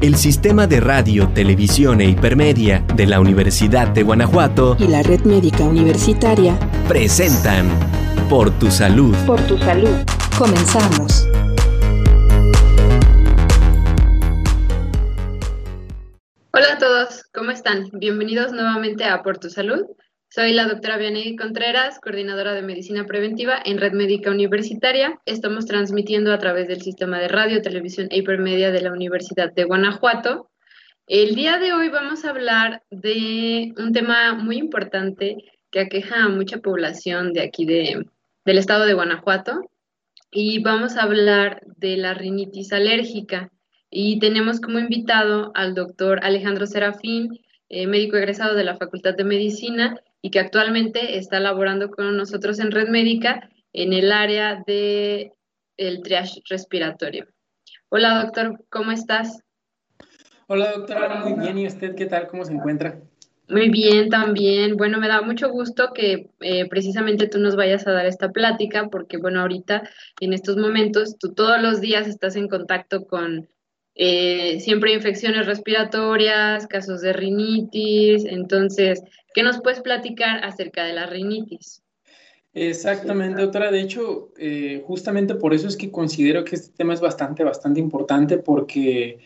el Sistema de Radio, Televisión e Hipermedia de la Universidad de Guanajuato y la Red Médica Universitaria presentan Por tu Salud. Por tu Salud. Comenzamos. Hola a todos, ¿cómo están? Bienvenidos nuevamente a Por tu Salud. Soy la doctora Vianey Contreras, coordinadora de medicina preventiva en Red Médica Universitaria. Estamos transmitiendo a través del sistema de radio, televisión e hipermedia de la Universidad de Guanajuato. El día de hoy vamos a hablar de un tema muy importante que aqueja a mucha población de aquí de, del estado de Guanajuato y vamos a hablar de la rinitis alérgica. Y tenemos como invitado al doctor Alejandro Serafín, eh, médico egresado de la Facultad de Medicina y que actualmente está laborando con nosotros en Red Médica en el área de el triage respiratorio. Hola, doctor, ¿cómo estás? Hola, doctora, muy bien. ¿Y usted qué tal? ¿Cómo se encuentra? Muy bien, también. Bueno, me da mucho gusto que eh, precisamente tú nos vayas a dar esta plática, porque bueno, ahorita en estos momentos tú todos los días estás en contacto con eh, siempre infecciones respiratorias, casos de rinitis, entonces ¿Qué nos puedes platicar acerca de la rinitis? Exactamente, doctora. De hecho, eh, justamente por eso es que considero que este tema es bastante, bastante importante porque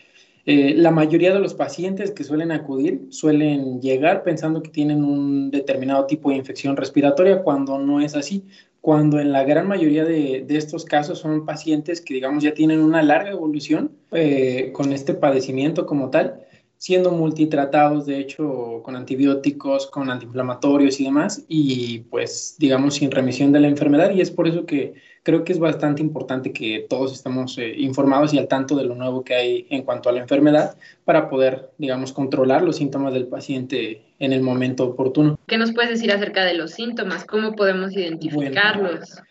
eh, la mayoría de los pacientes que suelen acudir suelen llegar pensando que tienen un determinado tipo de infección respiratoria cuando no es así. Cuando en la gran mayoría de, estos casos son pacientes que, digamos, ya tienen una larga evolución eh, con este padecimiento como tal siendo multitratados, de hecho, con antibióticos, con antiinflamatorios y demás, y pues, digamos, sin remisión de la enfermedad. Y es por eso que creo que es bastante importante que todos estemos eh, informados y al tanto de lo nuevo que hay en cuanto a la enfermedad para poder, digamos, controlar los síntomas del paciente en el momento oportuno. ¿Qué nos puedes decir acerca de los síntomas? ¿Cómo podemos identificarlos?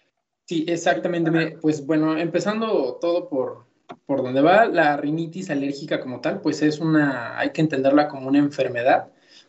sí, exactamente. Pues bueno, empezando todo por por donde va la rinitis alérgica como tal, pues es una, hay que entenderla como una enfermedad,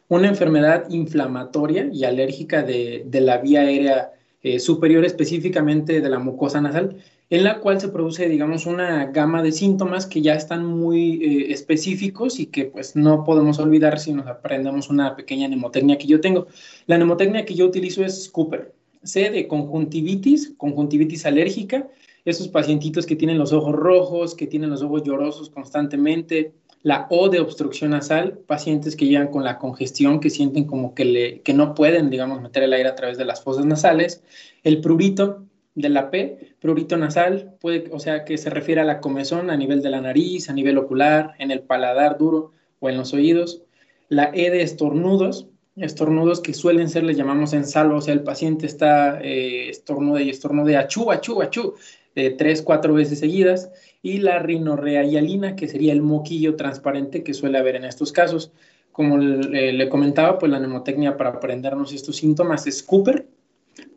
una enfermedad inflamatoria y alérgica de, la vía aérea eh, superior, específicamente de la mucosa nasal, en la cual se produce, digamos, una gama de síntomas que ya están muy eh, específicos y que pues no podemos olvidar si nos aprendemos una pequeña mnemotecnia que yo tengo. La mnemotecnia que yo utilizo es Cooper, C de conjuntivitis, conjuntivitis alérgica, esos pacientitos que tienen los ojos rojos, que tienen los ojos llorosos constantemente, la O de obstrucción nasal, pacientes que llegan con la congestión, que sienten como que, le, que no pueden, digamos, meter el aire a través de las fosas nasales, el prurito de la P, prurito nasal, puede, o sea, que se refiere a la comezón a nivel de la nariz, a nivel ocular, en el paladar duro o en los oídos, la E de estornudos, estornudos que suelen ser, le llamamos en salvo, o sea, el paciente está eh, estornude y estornude achú, achú, achú, de tres, cuatro veces seguidas, y la rinorrea hialina, que sería el moquillo transparente que suele haber en estos casos. Como le, comentaba, pues la nemotecnia para aprendernos estos síntomas es Cooper,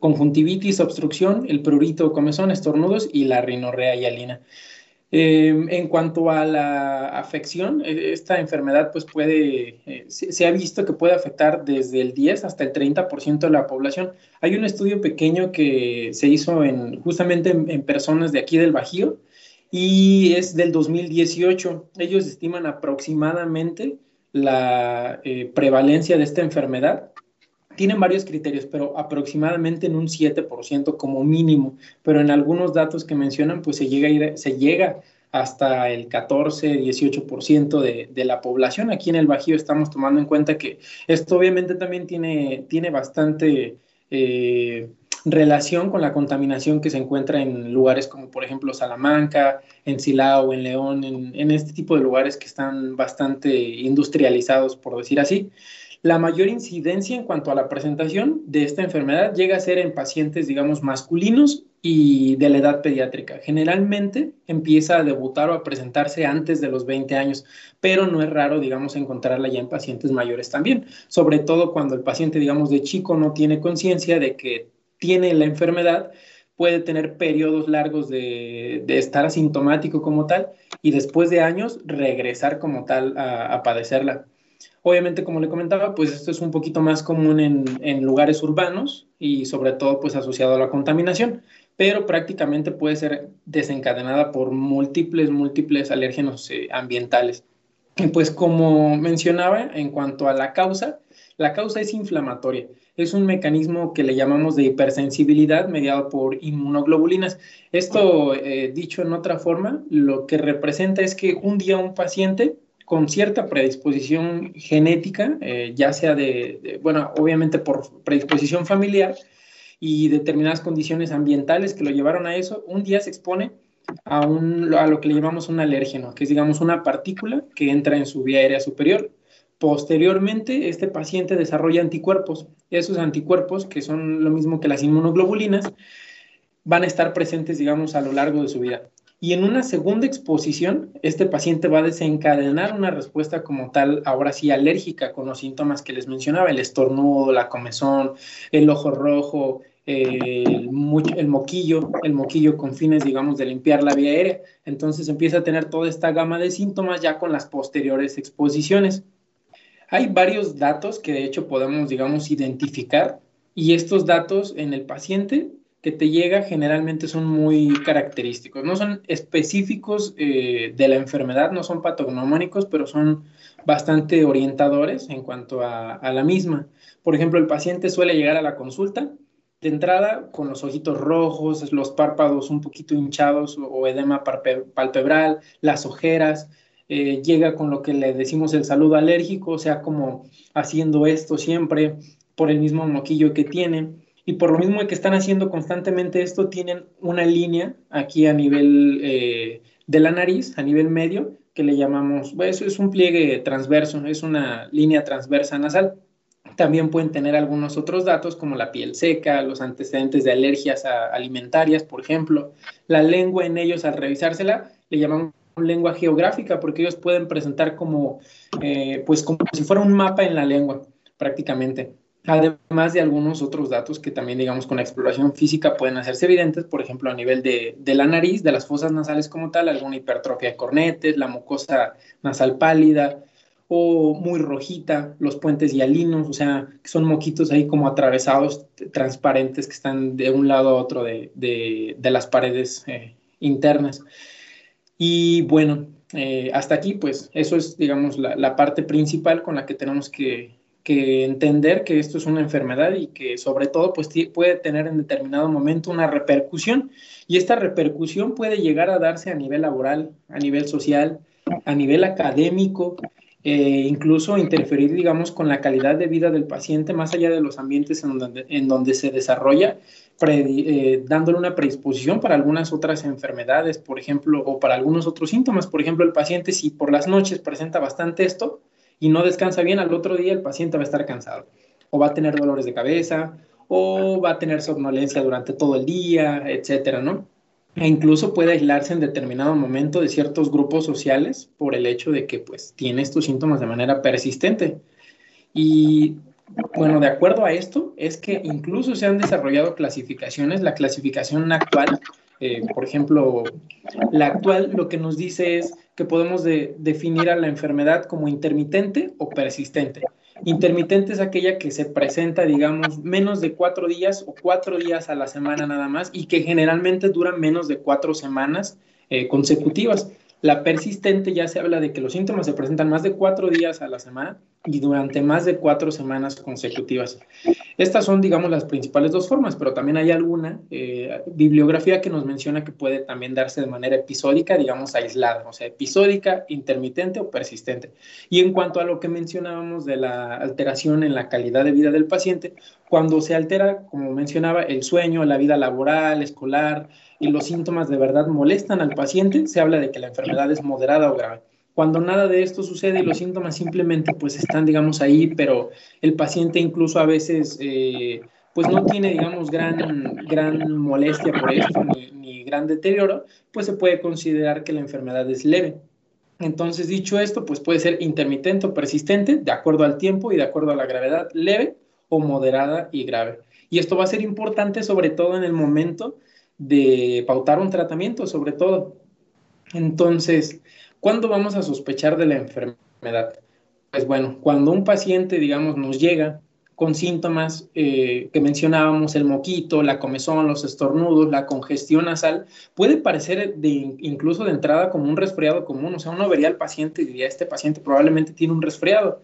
conjuntivitis, obstrucción, el prurito, comezón, estornudos y la rinorrea hialina. Em, en cuanto a la afección, e, esta enfermedad pues puede, eh, se, ha visto que puede afectar desde el 10 hasta el 30% de la población. Hay un estudio pequeño que se hizo en, justamente en, personas de aquí del Bajío y es del 2018. Ellos estiman aproximadamente la eh, prevalencia de esta enfermedad tienen varios criterios, pero aproximadamente en un 7% como mínimo, pero en algunos datos que mencionan, pues se llega, se llega hasta el 14, 18% de, de la población. Aquí en el Bajío estamos tomando en cuenta que esto obviamente también tiene, tiene bastante eh, relación con la contaminación que se encuentra en lugares como por ejemplo Salamanca, en Silao, en León, en, en este tipo de lugares que están bastante industrializados, por decir así. La mayor incidencia en cuanto a la presentación de esta enfermedad llega a ser en pacientes, digamos, masculinos y de la edad pediátrica. Generalmente empieza a debutar o a presentarse antes de los 20 años, pero no es raro, digamos, encontrarla ya en pacientes mayores también, sobre todo cuando el paciente, digamos, de chico no tiene conciencia de que tiene la enfermedad, puede tener periodos largos de, estar asintomático como tal y después de años regresar como tal a, a padecerla. Obviamente, como le comentaba, pues esto es un poquito más común en, lugares urbanos y sobre todo pues asociado a la contaminación, pero prácticamente puede ser desencadenada por múltiples, múltiples alérgenos eh, ambientales. pues como mencionaba, en cuanto a la causa, la causa es inflamatoria. Es un mecanismo que le llamamos de hipersensibilidad mediado por inmunoglobulinas. Esto, eh, dicho en otra forma, lo que representa es que un día un paciente con cierta predisposición genética, eh, ya sea de, bueno, obviamente por predisposición familiar y determinadas condiciones ambientales que lo llevaron a eso, un día se expone a, un, a lo que le llamamos un alérgeno, que es, digamos, una partícula que entra en su vía aérea superior. Posteriormente, este paciente desarrolla anticuerpos. Esos anticuerpos, que son lo mismo que las inmunoglobulinas, van a estar presentes, digamos, a lo largo de su vida. Y en una segunda exposición, este paciente va a desencadenar una respuesta como tal, ahora sí alérgica, con los síntomas que les mencionaba, el estornudo, la comezón, el ojo rojo, el, moquillo, el moquillo con fines, digamos, de limpiar la vía aérea. Entonces empieza a tener toda esta gama de síntomas ya con las posteriores exposiciones. Hay varios datos que de hecho podemos, digamos, identificar y estos datos en el paciente que te llega generalmente son muy característicos. No son específicos eh, de la enfermedad, no son patognomónicos, pero son bastante orientadores en cuanto a, la misma. Por ejemplo, el paciente suele llegar a la consulta de entrada con los ojitos rojos, los párpados un poquito hinchados o edema palpebral, las ojeras, eh, llega con lo que le decimos el saludo alérgico, o sea, como haciendo esto siempre por el mismo moquillo que tiene y por lo mismo que están haciendo constantemente esto, tienen una línea aquí a nivel eh, de la nariz, a nivel medio, que le llamamos, eso es un pliegue transverso, es una línea transversa nasal. También pueden tener algunos otros datos como la piel seca, los antecedentes de alergias alimentarias, por ejemplo. La lengua en ellos, al revisársela, le llamamos lengua geográfica porque ellos pueden presentar como, eh, pues como si fuera un mapa en la lengua, prácticamente además de algunos otros datos que también, digamos, con la exploración física pueden hacerse evidentes, por ejemplo, a nivel de, la nariz, de las fosas nasales como tal, alguna hipertrofia de cornetes, la mucosa nasal pálida o muy rojita, los puentes hialinos, o sea, que son moquitos ahí como atravesados, transparentes, que están de un lado a otro de, las paredes eh, internas. Y bueno, eh, hasta aquí, pues eso es, digamos, la parte principal con la que tenemos que, que entender que esto es una enfermedad y que sobre todo pues puede tener en determinado momento una repercusión y esta repercusión puede llegar a darse a nivel laboral, a nivel social, a nivel académico, eh, incluso interferir, digamos, con la calidad de vida del paciente más allá de los ambientes en donde, en donde se desarrolla, eh, dándole una predisposición para algunas otras enfermedades, por ejemplo, o para algunos otros síntomas. Por ejemplo, el paciente si por las noches presenta bastante esto, y no descansa bien, al otro día el paciente va a estar cansado o va a tener dolores de cabeza o va a tener somnolencia durante todo el día, etcétera, ¿no? E incluso puede aislarse en determinado momento de ciertos grupos sociales por el hecho de que pues tiene estos síntomas de manera persistente. Y bueno, de acuerdo a esto, es que incluso se han desarrollado clasificaciones. La clasificación actual, eh, por ejemplo, la actual lo que nos dice es que podemos definir a la enfermedad como intermitente o persistente. Intermitente es aquella que se presenta, digamos, menos de cuatro días o cuatro días a la semana nada más y que generalmente dura menos de cuatro semanas eh, consecutivas. La persistente ya se habla de que los síntomas se presentan más de cuatro días a la semana y durante más de cuatro semanas consecutivas. Estas son, digamos, las principales dos formas, pero también hay alguna eh, bibliografía que nos menciona que puede también darse de manera episódica, digamos, aislada, o sea, episódica, intermitente o persistente. Y en cuanto a lo que mencionábamos de la alteración en la calidad de vida del paciente, cuando se altera, como mencionaba, el sueño, la vida laboral, escolar, y los síntomas de verdad molestan al paciente, se habla de que la enfermedad es moderada o grave. Cuando nada de esto sucede y los síntomas simplemente pues están, digamos, ahí, pero el paciente incluso a veces eh, pues no tiene, digamos, gran, gran molestia por esto ni, ni gran deterioro, pues se puede considerar que la enfermedad es leve. Entonces, dicho esto, pues puede ser intermitente o persistente, de acuerdo al tiempo y de acuerdo a la gravedad, leve o moderada y grave. Y esto va a ser importante sobre todo en el momento de pautar un tratamiento, sobre todo. Entonces, ¿cuándo vamos a sospechar de la enfermedad? Pues bueno, cuando un paciente, digamos, nos llega con síntomas eh, que mencionábamos, el moquito, la comezón, los estornudos, la congestión nasal, puede parecer incluso de entrada como un resfriado común. O sea, uno vería al paciente y diría, este paciente probablemente tiene un resfriado.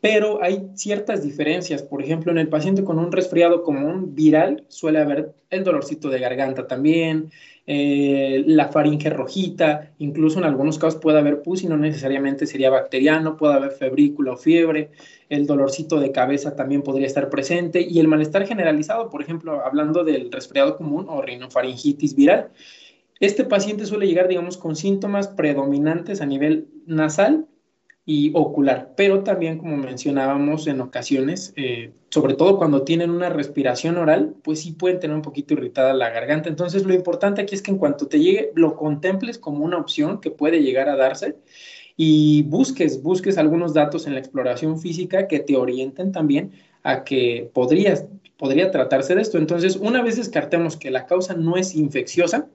Pero hay ciertas diferencias. Por ejemplo, en el paciente con un resfriado común viral suele haber el dolorcito de garganta también, eh, la faringe rojita, incluso en algunos casos puede haber pus y no necesariamente sería bacteriano, puede haber febrícula o fiebre, el dolorcito de cabeza también podría estar presente y el malestar generalizado, por ejemplo, hablando del resfriado común o rinofaringitis viral. Este paciente suele llegar, digamos, con síntomas predominantes a nivel nasal y ocular, pero también, como mencionábamos en ocasiones, eh, sobre todo cuando tienen una respiración oral, pues sí pueden tener un poquito irritada la garganta. Entonces, lo importante aquí es que en cuanto te llegue, lo contemples como una opción que puede llegar a darse y busques, busques algunos datos en la exploración física que te orienten también a que podrías, podría tratarse de esto. Entonces, una vez descartemos que la causa no es infecciosa,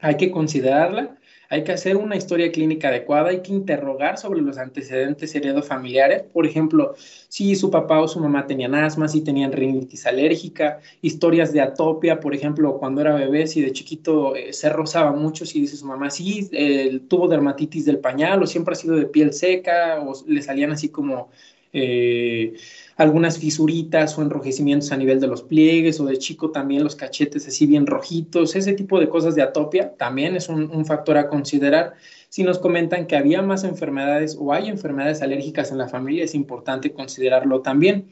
hay que considerarla hay que hacer una historia clínica adecuada, hay que interrogar sobre los antecedentes heredofamiliares, por ejemplo, si su papá o su mamá tenían asma, si tenían rinitis alérgica, historias de atopia, por ejemplo, cuando era bebé, si de chiquito eh, se rozaba mucho, si dice su mamá, si tuvo dermatitis del pañal o siempre ha sido de piel seca o le salían así como... Eh, algunas fisuritas o enrojecimientos a nivel de los pliegues o de chico también los cachetes así bien rojitos, ese tipo de cosas de atopia también es un, factor a considerar. Si nos comentan que había más enfermedades o hay enfermedades alérgicas en la familia, es importante considerarlo también.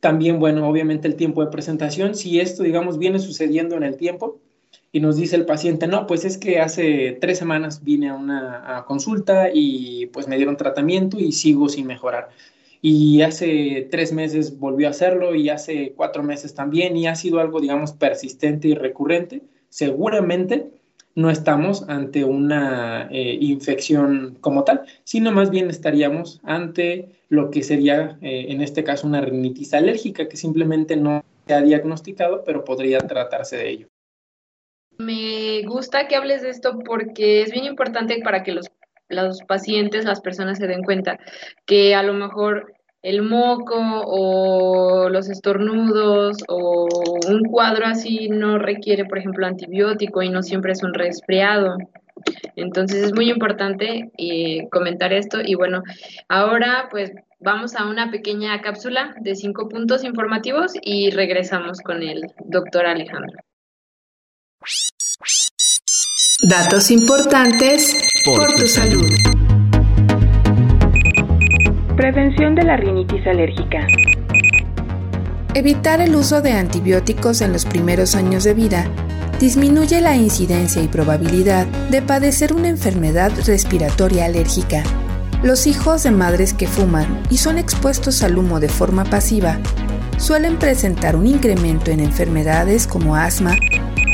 También, bueno, obviamente el tiempo de presentación, si esto, digamos, viene sucediendo en el tiempo, y nos dice el paciente, no, pues es que hace tres semanas vine a una consulta y pues me dieron tratamiento y sigo sin mejorar y hace tres meses volvió a hacerlo y hace cuatro meses también y ha sido algo, digamos, persistente y recurrente, seguramente no estamos ante una eh, infección como tal, sino más bien estaríamos ante lo que sería, eh, en este caso, una rinitis alérgica que simplemente no se ha diagnosticado, pero podría tratarse de ello. Me gusta que hables de esto porque es bien importante para que los los pacientes, las personas se den cuenta que a lo mejor el moco o los estornudos o un cuadro así no requiere, por ejemplo, antibiótico y no siempre es un resfriado. Entonces es muy importante eh, comentar esto y bueno, ahora pues vamos a una pequeña cápsula de cinco puntos informativos y regresamos con el doctor Alejandro. Datos importantes por, tu salud. Prevención de la rinitis alérgica. Evitar el uso de antibióticos en los primeros años de vida disminuye la incidencia y probabilidad de padecer una enfermedad respiratoria alérgica. Los hijos de madres que fuman y son expuestos al humo de forma pasiva suelen presentar un incremento en enfermedades como asma,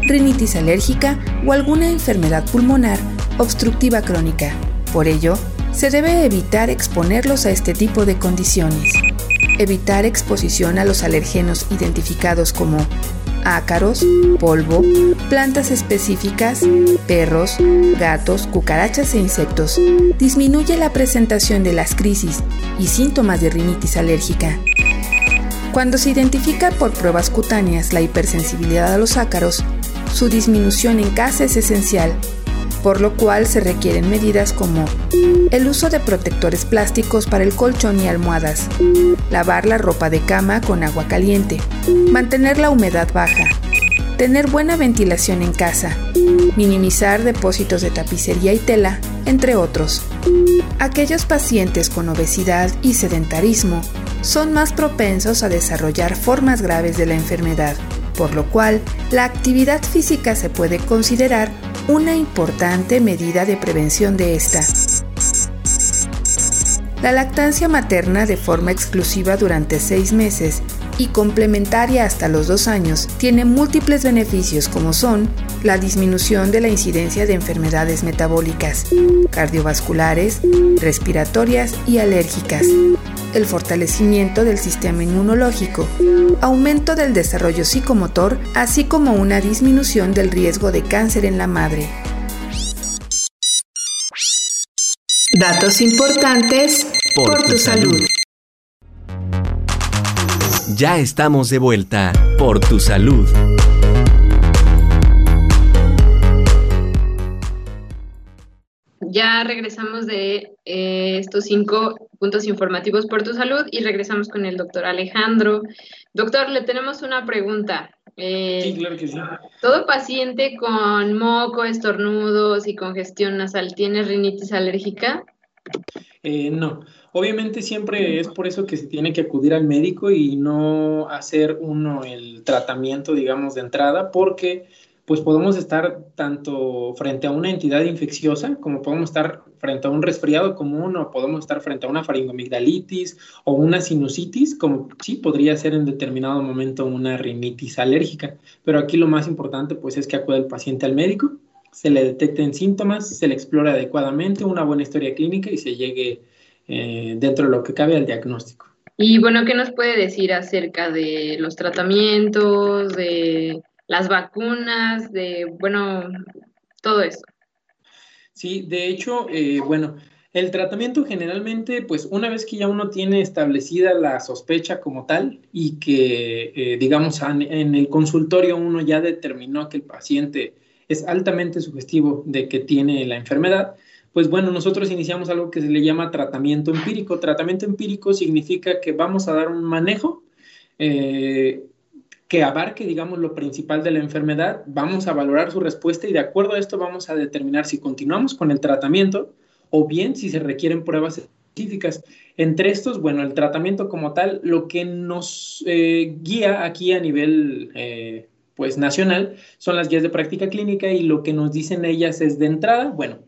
rinitis alérgica o alguna enfermedad pulmonar obstructiva crónica. Por ello, se debe evitar exponerlos a este tipo de condiciones. Evitar exposición a los alergenos identificados como ácaros, polvo, plantas específicas, perros, gatos, cucarachas e insectos. Disminuye la presentación de las crisis y síntomas de rinitis alérgica. Cuando se identifica por pruebas cutáneas la hipersensibilidad a los ácaros, su disminución en casa es esencial, por lo cual se requieren medidas como el uso de protectores plásticos para el colchón y almohadas, lavar la ropa de cama con agua caliente, mantener la humedad baja, tener buena ventilación en casa, minimizar depósitos de tapicería y tela, entre otros. Aquellos pacientes con obesidad y sedentarismo son más propensos a desarrollar formas graves de la enfermedad por lo cual la actividad física se puede considerar una importante medida de prevención de esta. La lactancia materna de forma exclusiva durante seis meses y complementaria hasta los dos años tiene múltiples beneficios como son la disminución de la incidencia de enfermedades metabólicas, cardiovasculares, respiratorias y alérgicas, el fortalecimiento del sistema inmunológico, aumento del desarrollo psicomotor, así como una disminución del riesgo de cáncer en la madre. Datos importantes por, tu salud. Ya estamos de vuelta por tu salud. Ya regresamos de eh, estos cinco puntos informativos por tu salud y regresamos con el doctor Alejandro. Doctor, le tenemos una pregunta. Eh, sí, claro que sí. ¿Todo paciente con moco, estornudos y congestión nasal tiene rinitis alérgica? Eh, no, obviamente siempre es por eso que se tiene que acudir al médico y no hacer uno el tratamiento, digamos, de entrada, porque pues podemos estar tanto frente a una entidad infecciosa como podemos estar frente a un resfriado común o podemos estar frente a una faringomigdalitis o una sinusitis, como sí podría ser en determinado momento una rinitis alérgica. Pero aquí lo más importante pues es que acude el paciente al médico, se le detecten síntomas, se le explore adecuadamente, una buena historia clínica y se llegue eh, dentro de lo que cabe al diagnóstico. Y bueno, ¿qué nos puede decir acerca de los tratamientos, de las vacunas, de, bueno, todo eso. Sí, de hecho, eh, bueno, el tratamiento generalmente, pues una vez que ya uno tiene establecida la sospecha como tal y que, eh, digamos, en el consultorio uno ya determinó que el paciente es altamente sugestivo de que tiene la enfermedad, pues bueno, nosotros iniciamos algo que se le llama tratamiento empírico. Tratamiento empírico significa que vamos a dar un manejo eh, que abarque, digamos, lo principal de la enfermedad, vamos a valorar su respuesta y de acuerdo a esto vamos a determinar si continuamos con el tratamiento o bien si se requieren pruebas específicas. Entre estos, bueno, el tratamiento como tal, lo que nos eh, guía aquí a nivel, eh, pues, nacional son las guías de práctica clínica y lo que nos dicen ellas es de entrada, bueno,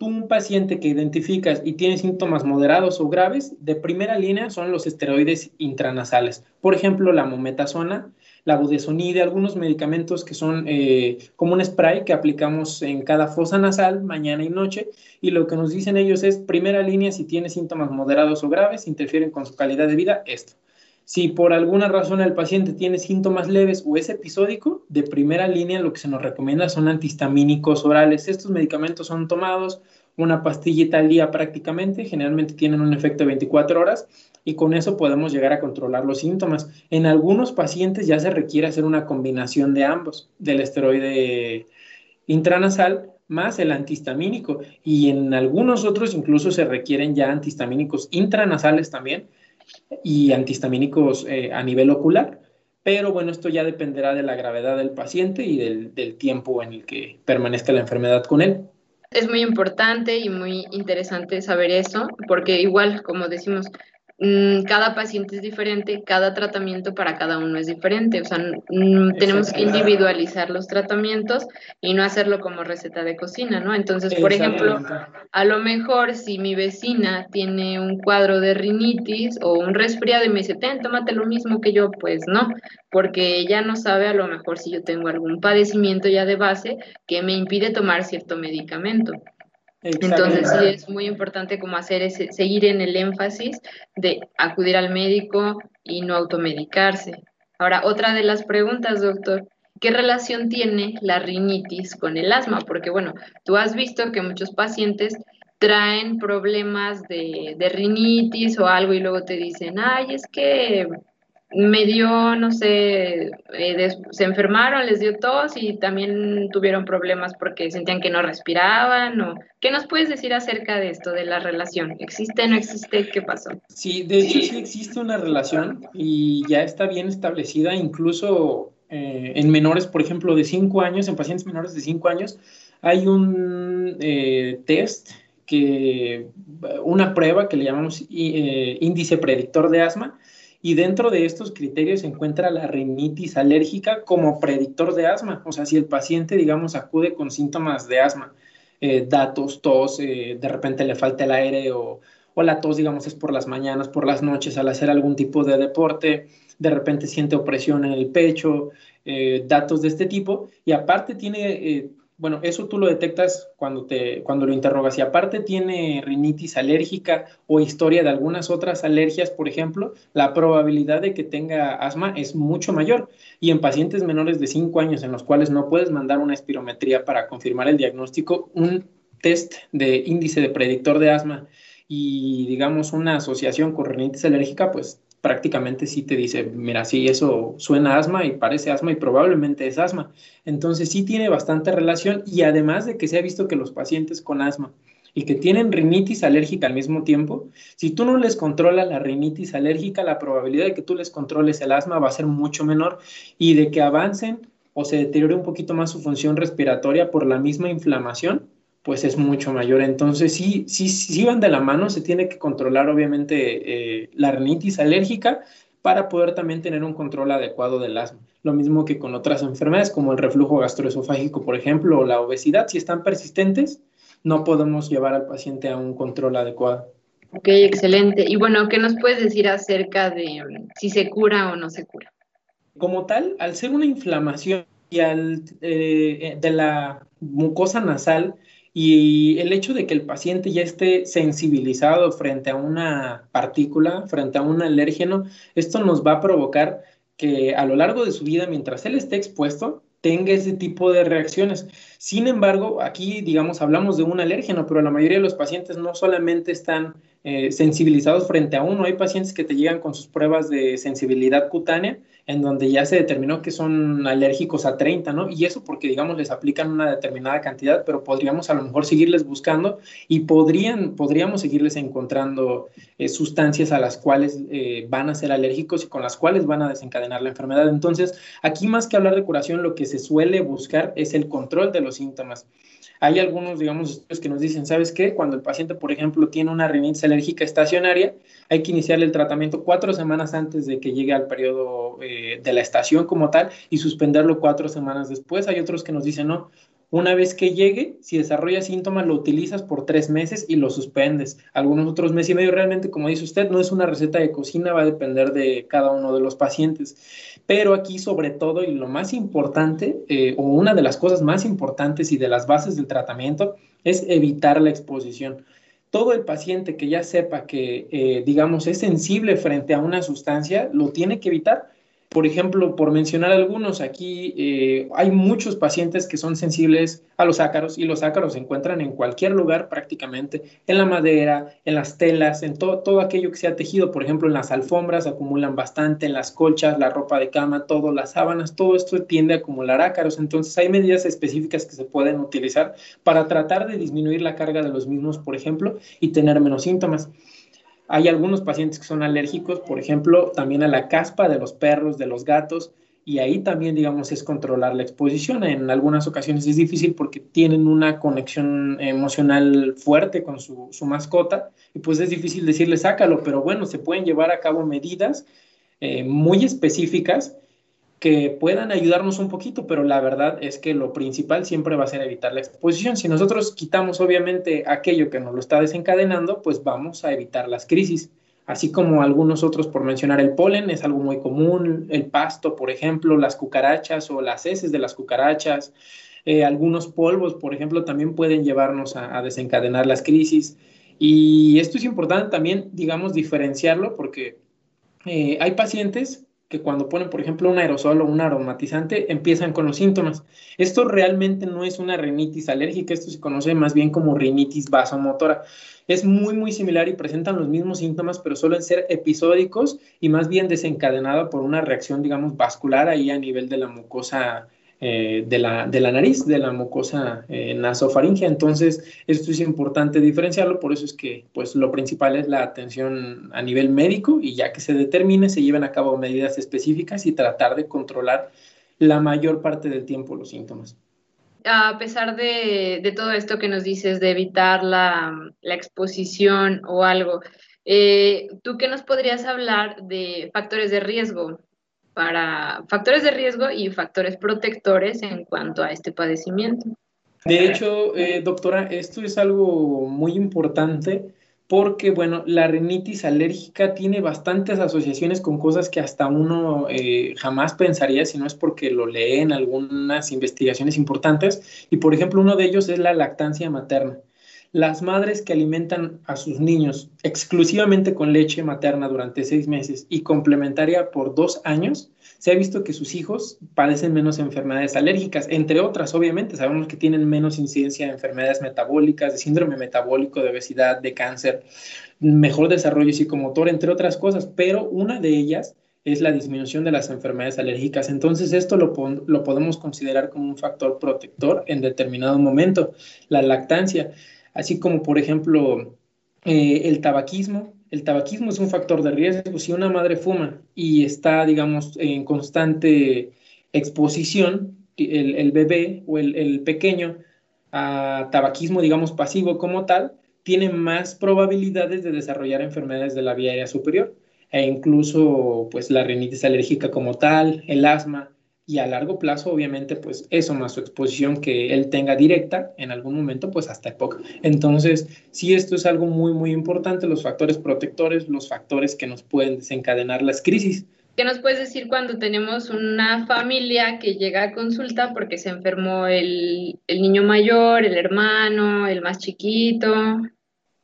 tú un paciente que identificas y tiene síntomas moderados o graves, de primera línea son los esteroides intranasales. Por ejemplo, la mometasona, la budesonide, algunos medicamentos que son eh, como un spray que aplicamos en cada fosa nasal mañana y noche. Y lo que nos dicen ellos es, primera línea, si tiene síntomas moderados o graves, interfieren con su calidad de vida, esto. Si por alguna razón el paciente tiene síntomas leves o es episódico, de primera línea lo que se nos recomienda son antihistamínicos orales. Estos medicamentos son tomados una pastillita al día prácticamente, generalmente tienen un efecto de 24 horas y con eso podemos llegar a controlar los síntomas. En algunos pacientes ya se requiere hacer una combinación de ambos, del esteroide intranasal más el antihistamínico y en algunos otros incluso se requieren ya antihistamínicos intranasales también y antihistamínicos eh, a nivel ocular. Pero bueno, esto ya dependerá de la gravedad del paciente y del, del tiempo en el que permanezca la enfermedad con él. Es muy importante y muy interesante saber eso, porque igual, como decimos, cada paciente es diferente, cada tratamiento para cada uno es diferente, o sea, tenemos que individualizar los tratamientos y no hacerlo como receta de cocina, ¿no? Entonces, por ejemplo, a lo mejor si mi vecina tiene un cuadro de rinitis o un resfriado y me dice, ten, tómate lo mismo que yo, pues no, porque ella no sabe a lo mejor si yo tengo algún padecimiento ya de base que me impide tomar cierto medicamento. Entonces sí es muy importante como hacer ese, seguir en el énfasis de acudir al médico y no automedicarse. Ahora, otra de las preguntas, doctor, ¿qué relación tiene la rinitis con el asma? Porque bueno, tú has visto que muchos pacientes traen problemas de, de rinitis o algo y luego te dicen, ay, es que me dio, no sé, eh, se enfermaron, les dio tos y también tuvieron problemas porque sentían que no respiraban. O, ¿Qué nos puedes decir acerca de esto, de la relación? ¿Existe, no existe? ¿Qué pasó? Sí, de hecho sí existe una relación y ya está bien establecida, incluso eh, en menores, por ejemplo, de 5 años, en pacientes menores de 5 años, hay un eh, test que, una prueba que le llamamos índice predictor de asma, y dentro de estos criterios se encuentra la rinitis alérgica como predictor de asma. O sea, si el paciente, digamos, acude con síntomas de asma, eh, datos, tos, eh, de repente le falta el aire o, o la tos, digamos, es por las mañanas, por las noches, al hacer algún tipo de deporte, de repente siente opresión en el pecho, eh, datos de este tipo, y aparte tiene bueno, eso tú lo detectas cuando, te, cuando lo interrogas. Si aparte tiene rinitis alérgica o historia de algunas otras alergias, por ejemplo, la probabilidad de que tenga asma es mucho mayor. Y en pacientes menores de 5 años en los cuales no puedes mandar una espirometría para confirmar el diagnóstico, un test de índice de predictor de asma y digamos una asociación con rinitis alérgica, pues prácticamente sí te dice, mira, sí, eso suena asma y parece asma y probablemente es asma. Entonces sí tiene bastante relación y además de que se ha visto que los pacientes con asma y que tienen rinitis alérgica al mismo tiempo, si tú no les controlas la rinitis alérgica, la probabilidad de que tú les controles el asma va a ser mucho menor y de que avancen o se deteriore un poquito más su función respiratoria por la misma inflamación, pues es mucho mayor. Entonces, sí, sí, sí van de la mano, se tiene que controlar obviamente eh, la rinitis alérgica para poder también tener un control adecuado del asma. Lo mismo que con otras enfermedades como el reflujo gastroesofágico, por ejemplo, o la obesidad, si están persistentes, no podemos llevar al paciente a un control adecuado. Ok, excelente. Y bueno, ¿qué nos puedes decir acerca de um, si se cura o no se cura? Como tal, al ser una inflamación y al, eh, de la mucosa nasal y el hecho de que el paciente ya esté sensibilizado frente a una partícula, frente a un alérgeno, esto nos va a provocar que a lo largo de su vida, mientras él esté expuesto, tenga ese tipo de reacciones. Sin embargo, aquí, digamos, hablamos de un alérgeno, pero la mayoría de los pacientes no solamente están eh, sensibilizados frente a uno, hay pacientes que te llegan con sus pruebas de sensibilidad cutánea en donde ya se determinó que son alérgicos a 30, ¿no? Y eso porque, digamos, les aplican una determinada cantidad, pero podríamos a lo mejor seguirles buscando y podrían, podríamos seguirles encontrando eh, sustancias a las cuales eh, van a ser alérgicos y con las cuales van a desencadenar la enfermedad. Entonces, aquí más que hablar de curación, lo que se suele buscar es el control de los síntomas. Hay algunos, digamos, estudios que nos dicen, ¿sabes qué? Cuando el paciente, por ejemplo, tiene una rinitis alérgica estacionaria, hay que iniciar el tratamiento cuatro semanas antes de que llegue al periodo eh, de la estación como tal y suspenderlo cuatro semanas después. Hay otros que nos dicen, no, una vez que llegue, si desarrolla síntomas, lo utilizas por tres meses y lo suspendes. Algunos otros meses y medio, realmente, como dice usted, no es una receta de cocina, va a depender de cada uno de los pacientes. Pero aquí, sobre todo, y lo más importante, eh, o una de las cosas más importantes y de las bases del tratamiento, es evitar la exposición. Todo el paciente que ya sepa que, eh, digamos, es sensible frente a una sustancia, lo tiene que evitar por ejemplo, por mencionar algunos, aquí eh, hay muchos pacientes que son sensibles a los ácaros y los ácaros se encuentran en cualquier lugar prácticamente, en la madera, en las telas, en todo, todo aquello que sea tejido, por ejemplo, en las alfombras acumulan bastante, en las colchas, la ropa de cama, todo, las sábanas, todo esto tiende a acumular ácaros. Entonces hay medidas específicas que se pueden utilizar para tratar de disminuir la carga de los mismos, por ejemplo, y tener menos síntomas. Hay algunos pacientes que son alérgicos, por ejemplo, también a la caspa de los perros, de los gatos, y ahí también, digamos, es controlar la exposición. En algunas ocasiones es difícil porque tienen una conexión emocional fuerte con su, mascota y pues es difícil decirle sácalo, pero bueno, se pueden llevar a cabo medidas eh, muy específicas que puedan ayudarnos un poquito, pero la verdad es que lo principal siempre va a ser evitar la exposición. Si nosotros quitamos obviamente aquello que nos lo está desencadenando, pues vamos a evitar las crisis. Así como algunos otros, por mencionar el polen, es algo muy común, el pasto, por ejemplo, las cucarachas o las heces de las cucarachas, eh, algunos polvos, por ejemplo, también pueden llevarnos a, desencadenar las crisis. Y esto es importante también, digamos, diferenciarlo porque eh, hay pacientes que cuando ponen, por ejemplo, un aerosol o un aromatizante, empiezan con los síntomas. Esto realmente no es una rinitis alérgica, esto se conoce más bien como rinitis vasomotora. Es muy, muy similar y presentan los mismos síntomas, pero suelen ser episódicos y más bien desencadenada por una reacción, digamos, vascular ahí a nivel de la mucosa eh, de, la, de, la, nariz, de la mucosa eh. Entonces, esto es importante diferenciarlo, por eso es que pues, lo principal es la atención a nivel médico y ya que se determine, se lleven a cabo medidas específicas y tratar de controlar la mayor parte del tiempo los síntomas. A pesar de, de todo esto que nos dices, de evitar la, la exposición o algo, eh, ¿tú qué nos podrías hablar de factores de riesgo para factores de riesgo y factores protectores en cuanto a este padecimiento. De hecho, eh, doctora, esto es algo muy importante porque, bueno, la rinitis alérgica tiene bastantes asociaciones con cosas que hasta uno eh, jamás pensaría si no es porque lo lee en algunas investigaciones importantes. Y, por ejemplo, uno de ellos es la lactancia materna. Las madres que alimentan a sus niños exclusivamente con leche materna durante seis meses y complementaria por dos años, se ha visto que sus hijos padecen menos enfermedades alérgicas, entre otras, obviamente, sabemos que tienen menos incidencia de enfermedades metabólicas, de síndrome metabólico, de obesidad, de cáncer, mejor desarrollo psicomotor, entre otras cosas, pero una de ellas es la disminución de las enfermedades alérgicas. Entonces, esto lo, lo podemos considerar como un factor protector en determinado momento, la lactancia así como por ejemplo eh, el tabaquismo. El tabaquismo es un factor de riesgo. Si una madre fuma y está, digamos, en constante exposición, el, bebé o el, el, pequeño a tabaquismo, digamos, pasivo como tal, tiene más probabilidades de desarrollar enfermedades de la vía aérea superior e incluso pues la rinitis alérgica como tal, el asma, y a largo plazo, obviamente, pues eso más su exposición que él tenga directa en algún momento, pues hasta época. Entonces, sí, esto es algo muy, muy importante, los factores protectores, los factores que nos pueden desencadenar las crisis. ¿Qué nos puedes decir cuando tenemos una familia que llega a consulta porque se enfermó el, el niño mayor, el hermano, el más chiquito?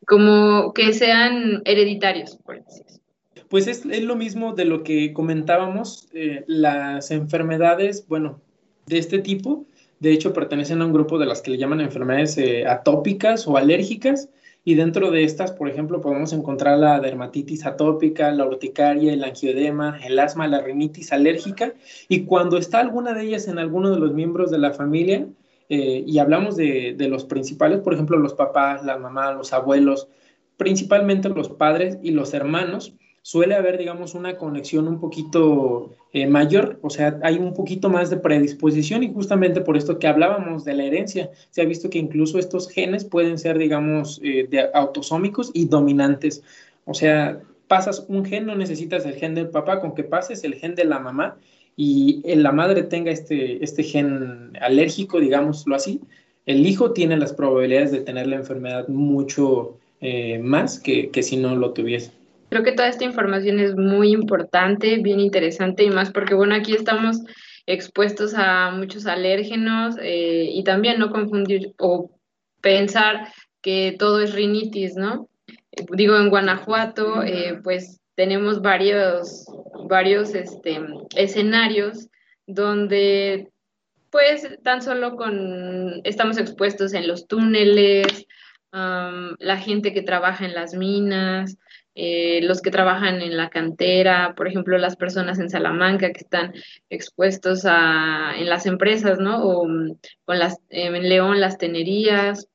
Como que sean hereditarios, por decirlo pues es, lo mismo de lo que comentábamos, eh, las enfermedades, bueno, de este tipo, de hecho pertenecen a un grupo de las que le llaman enfermedades eh, atópicas o alérgicas, y dentro de estas, por ejemplo, podemos encontrar la dermatitis atópica, la urticaria, el angioedema, el asma, la rinitis alérgica, y cuando está alguna de ellas en alguno de los miembros de la familia, eh, y hablamos de, de los principales, por ejemplo, los papás, la mamá, los abuelos, principalmente los padres y los hermanos, suele haber, digamos, una conexión un poquito eh, mayor, o sea, hay un poquito más de predisposición y justamente por esto que hablábamos de la herencia, se ha visto que incluso estos genes pueden ser, digamos, eh, de autosómicos y dominantes, o sea, pasas un gen, no necesitas el gen del papá, con que pases el gen de la mamá y la madre tenga este, este gen alérgico, digámoslo así, el hijo tiene las probabilidades de tener la enfermedad mucho eh, más que, que si no lo tuviese. Creo que toda esta información es muy importante, bien interesante y más porque, bueno, aquí estamos expuestos a muchos alérgenos eh, y también no confundir o pensar que todo es rinitis, ¿no? Digo, en Guanajuato, eh, pues tenemos varios, varios este, escenarios donde pues tan solo con estamos expuestos en los túneles, la gente que trabaja en las minas, eh, los que trabajan en la cantera, por ejemplo, las personas en Salamanca que están expuestos a, en las empresas, ¿no? O mm, con las, en León, las tenerías.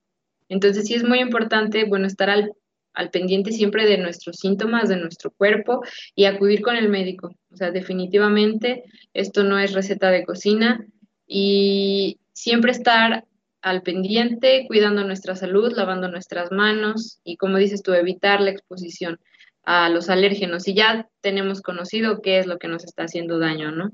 Entonces sí es muy importante, bueno, estar al, al pendiente siempre de nuestros síntomas, de nuestro cuerpo y acudir con el médico. O sea, definitivamente esto no es receta de cocina y siempre estar al pendiente, cuidando nuestra salud, lavando nuestras manos y, como dices tú, evitar la exposición a los alérgenos y ya tenemos conocido qué es lo que nos está haciendo daño, ¿no?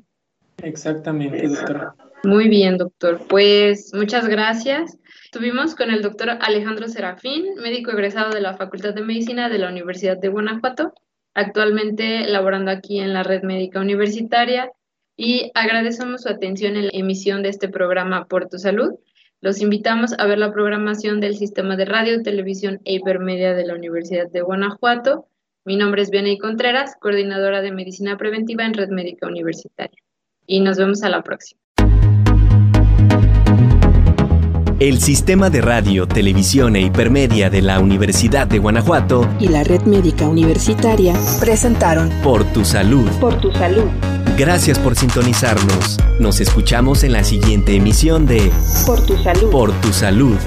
Exactamente, doctora. Muy bien, doctor. Pues muchas gracias. Estuvimos con el doctor Alejandro Serafín, médico egresado de la Facultad de Medicina de la Universidad de Guanajuato, actualmente laborando aquí en la red médica universitaria y agradecemos su atención en la emisión de este programa Por tu Salud. Los invitamos a ver la programación del Sistema de Radio, Televisión e Hipermedia de la Universidad de Guanajuato mi nombre es Vianey Contreras, coordinadora de Medicina Preventiva en Red Médica Universitaria. Y nos vemos a la próxima. El Sistema de Radio, Televisión e Hipermedia de la Universidad de Guanajuato y la Red Médica Universitaria presentaron Por tu salud. Por tu salud. Gracias por sintonizarnos. Nos escuchamos en la siguiente emisión de Por tu salud. Por tu salud.